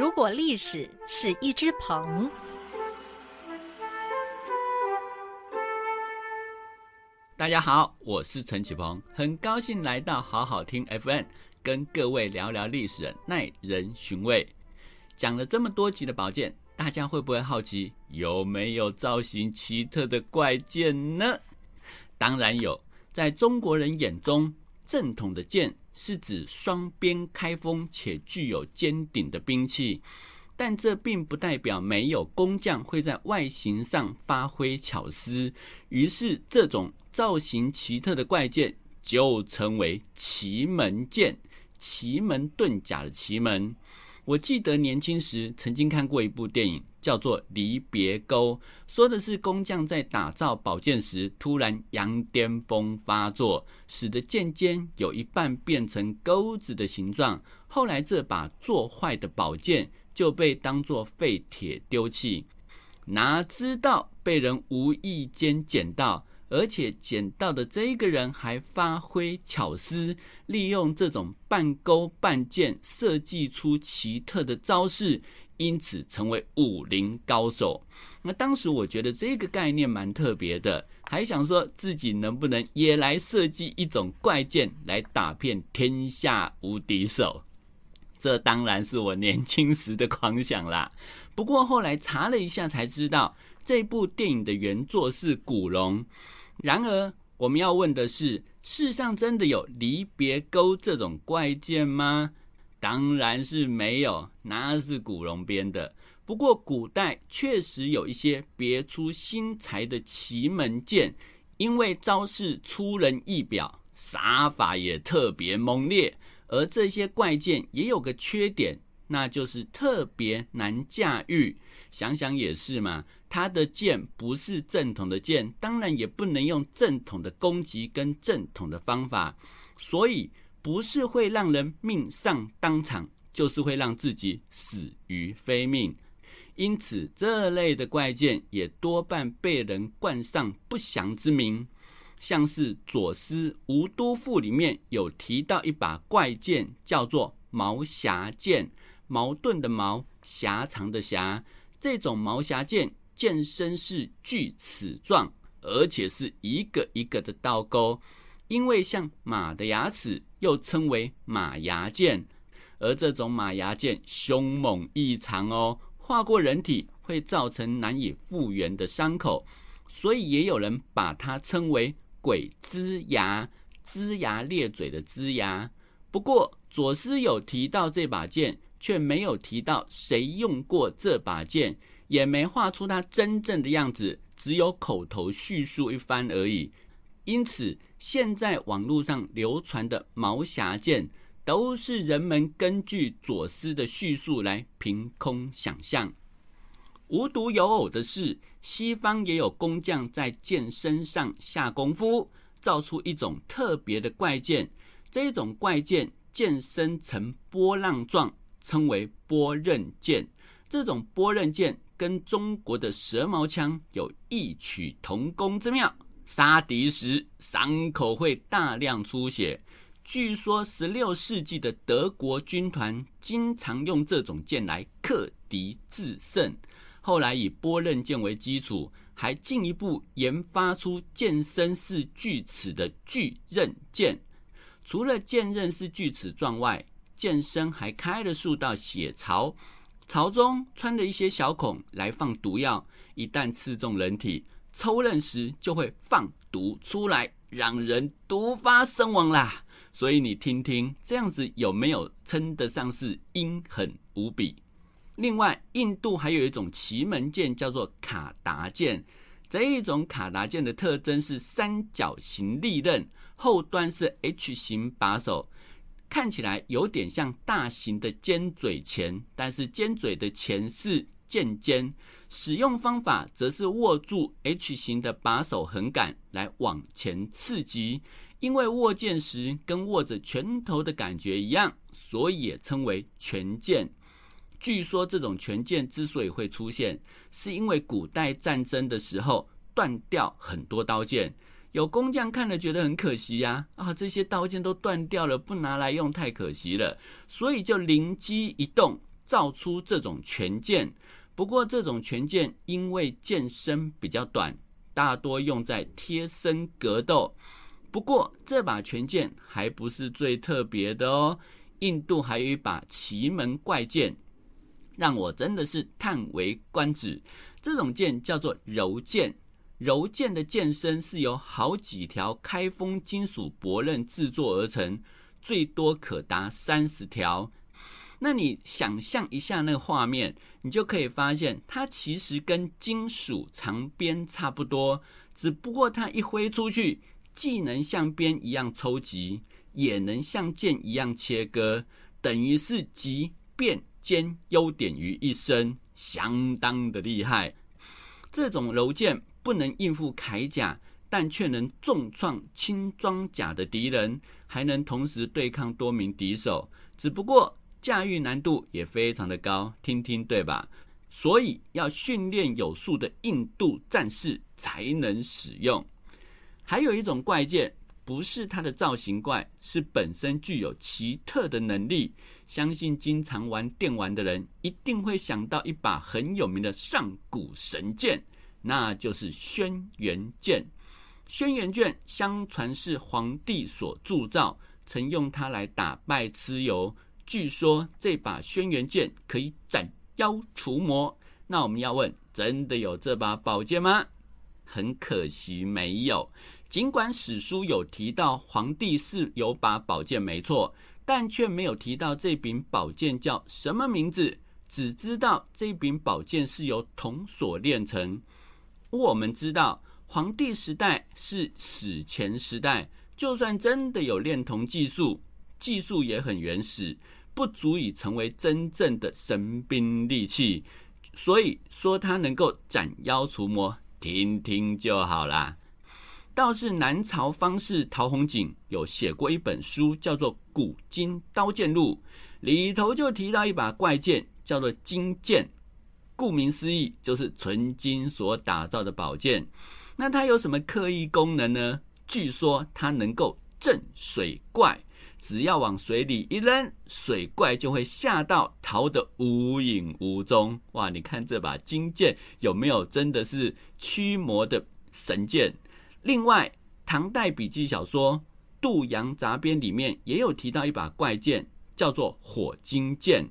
如果历史是一只鹏，大家好，我是陈启鹏，很高兴来到好好听 FM，跟各位聊聊历史，耐人寻味。讲了这么多集的宝剑，大家会不会好奇有没有造型奇特的怪剑呢？当然有，在中国人眼中，正统的剑是指双边开锋且具有尖顶的兵器，但这并不代表没有工匠会在外形上发挥巧思。于是，这种造型奇特的怪剑就成为奇门剑，奇门遁甲的奇门。我记得年轻时曾经看过一部电影，叫做《离别钩》，说的是工匠在打造宝剑时，突然羊癫疯发作，使得剑尖有一半变成钩子的形状。后来这把做坏的宝剑就被当作废铁丢弃，哪知道被人无意间捡到。而且捡到的这个人还发挥巧思，利用这种半钩半剑设计出奇特的招式，因此成为武林高手。那当时我觉得这个概念蛮特别的，还想说自己能不能也来设计一种怪剑来打遍天下无敌手。这当然是我年轻时的狂想啦。不过后来查了一下才知道，这部电影的原作是古龙。然而，我们要问的是：世上真的有离别钩这种怪剑吗？当然是没有，那是古龙编的。不过，古代确实有一些别出心裁的奇门剑，因为招式出人意表，杀法也特别猛烈。而这些怪剑也有个缺点，那就是特别难驾驭。想想也是嘛。他的剑不是正统的剑，当然也不能用正统的攻击跟正统的方法，所以不是会让人命丧当场，就是会让自己死于非命。因此，这类的怪剑也多半被人冠上不祥之名。像是《左思吴都赋》里面有提到一把怪剑，叫做毛匣剑，矛盾的矛，狭长的狭，这种毛匣剑。剑身是锯齿状，而且是一个一个的刀钩，因为像马的牙齿，又称为马牙剑。而这种马牙剑凶猛异常哦，划过人体会造成难以复原的伤口，所以也有人把它称为“鬼龇牙”，龇牙咧嘴的龇牙。不过左思有提到这把剑，却没有提到谁用过这把剑。也没画出它真正的样子，只有口头叙述一番而已。因此，现在网络上流传的毛匣剑，都是人们根据左思的叙述来凭空想象。无独有偶的是，西方也有工匠在剑身上下功夫，造出一种特别的怪剑。这种怪剑剑身呈波浪状，称为波刃剑。这种波刃剑。跟中国的蛇矛枪有异曲同工之妙，杀敌时伤口会大量出血。据说十六世纪的德国军团经常用这种剑来克敌制胜。后来以波刃剑为基础，还进一步研发出剑身是锯齿的锯刃剑。除了剑刃是锯齿状外，剑身还开了数道血槽。槽中穿了一些小孔来放毒药，一旦刺中人体，抽刃时就会放毒出来，让人毒发身亡啦。所以你听听，这样子有没有称得上是阴狠无比？另外，印度还有一种奇门剑，叫做卡达剑。这一种卡达剑的特征是三角形利刃，后端是 H 型把手。看起来有点像大型的尖嘴钳，但是尖嘴的钳是剑尖，使用方法则是握住 H 型的把手横杆来往前刺击。因为握剑时跟握着拳头的感觉一样，所以也称为拳剑。据说这种拳剑之所以会出现，是因为古代战争的时候断掉很多刀剑。有工匠看了觉得很可惜呀，啊，这些刀剑都断掉了，不拿来用太可惜了，所以就灵机一动，造出这种拳剑。不过，这种拳剑因为剑身比较短，大多用在贴身格斗。不过，这把拳剑还不是最特别的哦。印度还有一把奇门怪剑，让我真的是叹为观止。这种剑叫做柔剑，柔剑的剑身是由好几条开封金属薄刃制作而成，最多可达三十条。那你想象一下那个画面，你就可以发现，它其实跟金属长鞭差不多，只不过它一挥出去。既能像鞭一样抽击，也能像剑一样切割，等于是集变兼优点于一身，相当的厉害。这种柔剑不能应付铠甲，但却能重创轻装甲的敌人，还能同时对抗多名敌手。只不过驾驭难度也非常的高，听听对吧？所以要训练有素的印度战士才能使用。还有一种怪剑，不是它的造型怪，是本身具有奇特的能力。相信经常玩电玩的人一定会想到一把很有名的上古神剑，那就是轩辕剑。轩辕剑相传是皇帝所铸造，曾用它来打败蚩尤。据说这把轩辕剑可以斩妖除魔。那我们要问，真的有这把宝剑吗？很可惜，没有。尽管史书有提到皇帝是有把宝剑没错，但却没有提到这柄宝剑叫什么名字。只知道这柄宝剑是由铜所炼成。我们知道皇帝时代是史前时代，就算真的有炼铜技术，技术也很原始，不足以成为真正的神兵利器。所以说它能够斩妖除魔，听听就好啦。倒是南朝方士陶弘景有写过一本书，叫做《古今刀剑录》，里头就提到一把怪剑，叫做金剑。顾名思义，就是纯金所打造的宝剑。那它有什么刻意功能呢？据说它能够镇水怪，只要往水里一扔，水怪就会吓到逃得无影无踪。哇，你看这把金剑有没有真的是驱魔的神剑？另外，唐代笔记小说《杜阳杂编》里面也有提到一把怪剑，叫做火金剑。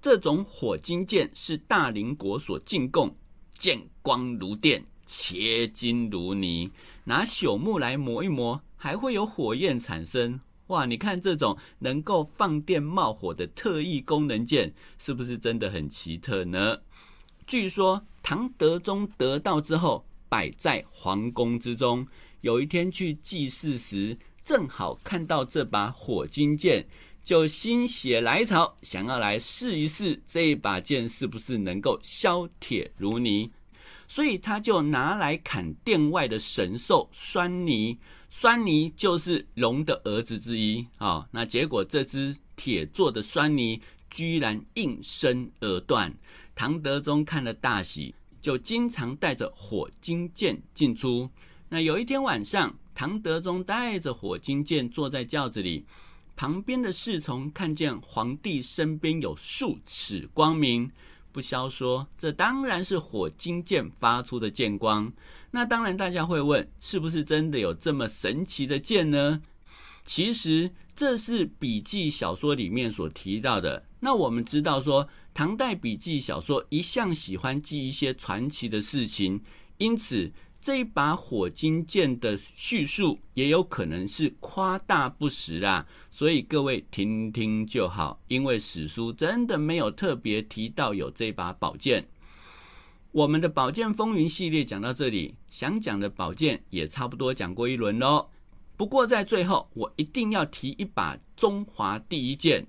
这种火金剑是大林国所进贡，剑光如电，切金如泥，拿朽木来磨一磨，还会有火焰产生。哇，你看这种能够放电冒火的特异功能剑，是不是真的很奇特呢？据说唐德宗得到之后。摆在皇宫之中。有一天去祭祀时，正好看到这把火金剑，就心血来潮，想要来试一试这一把剑是不是能够削铁如泥。所以他就拿来砍殿外的神兽酸泥。酸泥就是龙的儿子之一啊。那结果这只铁做的酸泥居然应声而断。唐德宗看了大喜。就经常带着火金剑进出。那有一天晚上，唐德宗带着火金剑坐在轿子里，旁边的侍从看见皇帝身边有数尺光明，不消说：“这当然是火金剑发出的剑光。”那当然，大家会问：是不是真的有这么神奇的剑呢？其实这是笔记小说里面所提到的。那我们知道说。唐代笔记小说一向喜欢记一些传奇的事情，因此这一把火金剑的叙述也有可能是夸大不实啦。所以各位听听就好，因为史书真的没有特别提到有这把宝剑。我们的宝剑风云系列讲到这里，想讲的宝剑也差不多讲过一轮喽。不过在最后，我一定要提一把中华第一剑。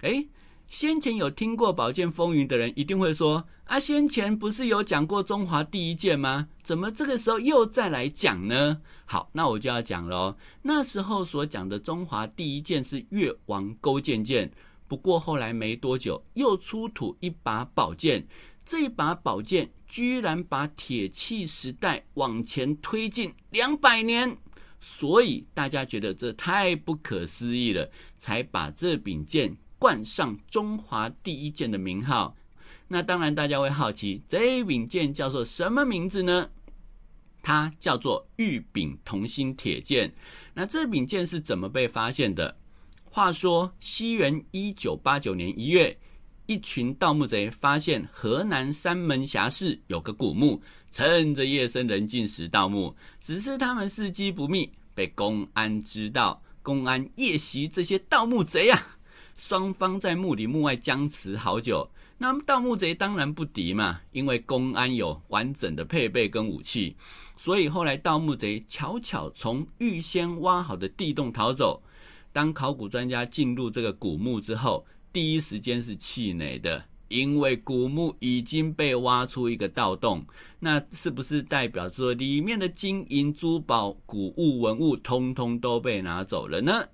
诶。先前有听过《宝剑风云》的人一定会说：“啊，先前不是有讲过中华第一剑吗？怎么这个时候又再来讲呢？”好，那我就要讲喽。那时候所讲的中华第一剑是越王勾践剑，不过后来没多久又出土一把宝剑，这把宝剑居然把铁器时代往前推进两百年，所以大家觉得这太不可思议了，才把这柄剑。冠上中华第一剑的名号。那当然，大家会好奇，这柄剑叫做什么名字呢？它叫做玉柄同心铁剑。那这柄剑是怎么被发现的？话说，西元一九八九年一月，一群盗墓贼发现河南三门峡市有个古墓，趁着夜深人静时盗墓。只是他们伺机不密，被公安知道。公安夜袭这些盗墓贼啊！双方在墓里墓外僵持好久。那盗墓贼当然不敌嘛，因为公安有完整的配备跟武器，所以后来盗墓贼巧巧从预先挖好的地洞逃走。当考古专家进入这个古墓之后，第一时间是气馁的，因为古墓已经被挖出一个盗洞，那是不是代表说里面的金银珠宝、古物文物通通都被拿走了呢？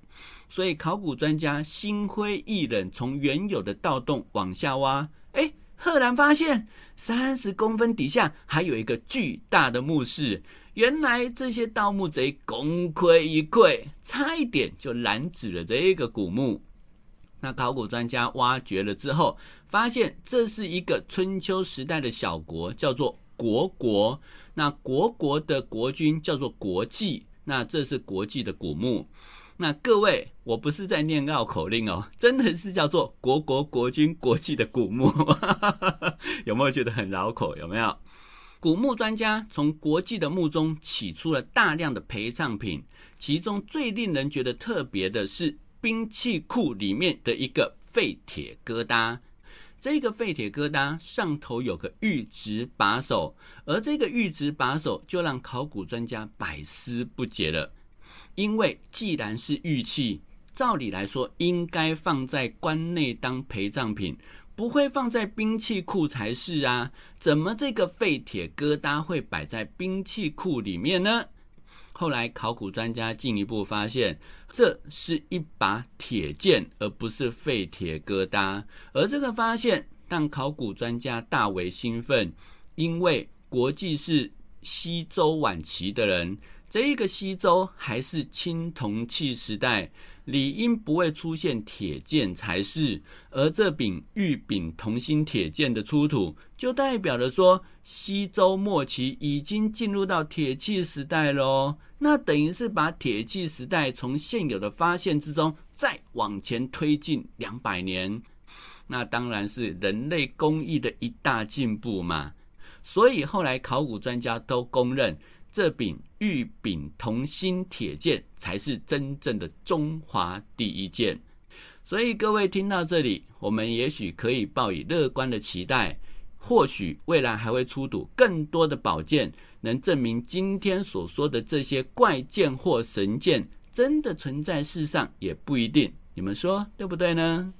所以考古专家心灰意冷，从原有的盗洞往下挖。哎，赫然发现三十公分底下还有一个巨大的墓室。原来这些盗墓贼功亏一篑，差一点就拦止了这个古墓。那考古专家挖掘了之后，发现这是一个春秋时代的小国，叫做国国。那国国的国君叫做国际。那这是国际的古墓。那各位，我不是在念绕口令哦，真的是叫做国国国君国际的古墓，有没有觉得很绕口？有没有？古墓专家从国际的墓中取出了大量的陪葬品，其中最令人觉得特别的是兵器库里面的一个废铁疙瘩。这个废铁疙瘩上头有个玉质把手，而这个玉质把手就让考古专家百思不解了。因为既然是玉器，照理来说应该放在棺内当陪葬品，不会放在兵器库才是啊？怎么这个废铁疙瘩会摆在兵器库里面呢？后来考古专家进一步发现，这是一把铁剑，而不是废铁疙瘩。而这个发现让考古专家大为兴奋，因为国际是西周晚期的人。这一个西周还是青铜器时代，理应不会出现铁剑才是。而这柄玉柄同心铁剑的出土，就代表了说西周末期已经进入到铁器时代喽。那等于是把铁器时代从现有的发现之中再往前推进两百年，那当然是人类工艺的一大进步嘛。所以后来考古专家都公认。这柄玉柄同心铁剑才是真正的中华第一剑，所以各位听到这里，我们也许可以抱以乐观的期待，或许未来还会出土更多的宝剑，能证明今天所说的这些怪剑或神剑真的存在世上，也不一定。你们说对不对呢？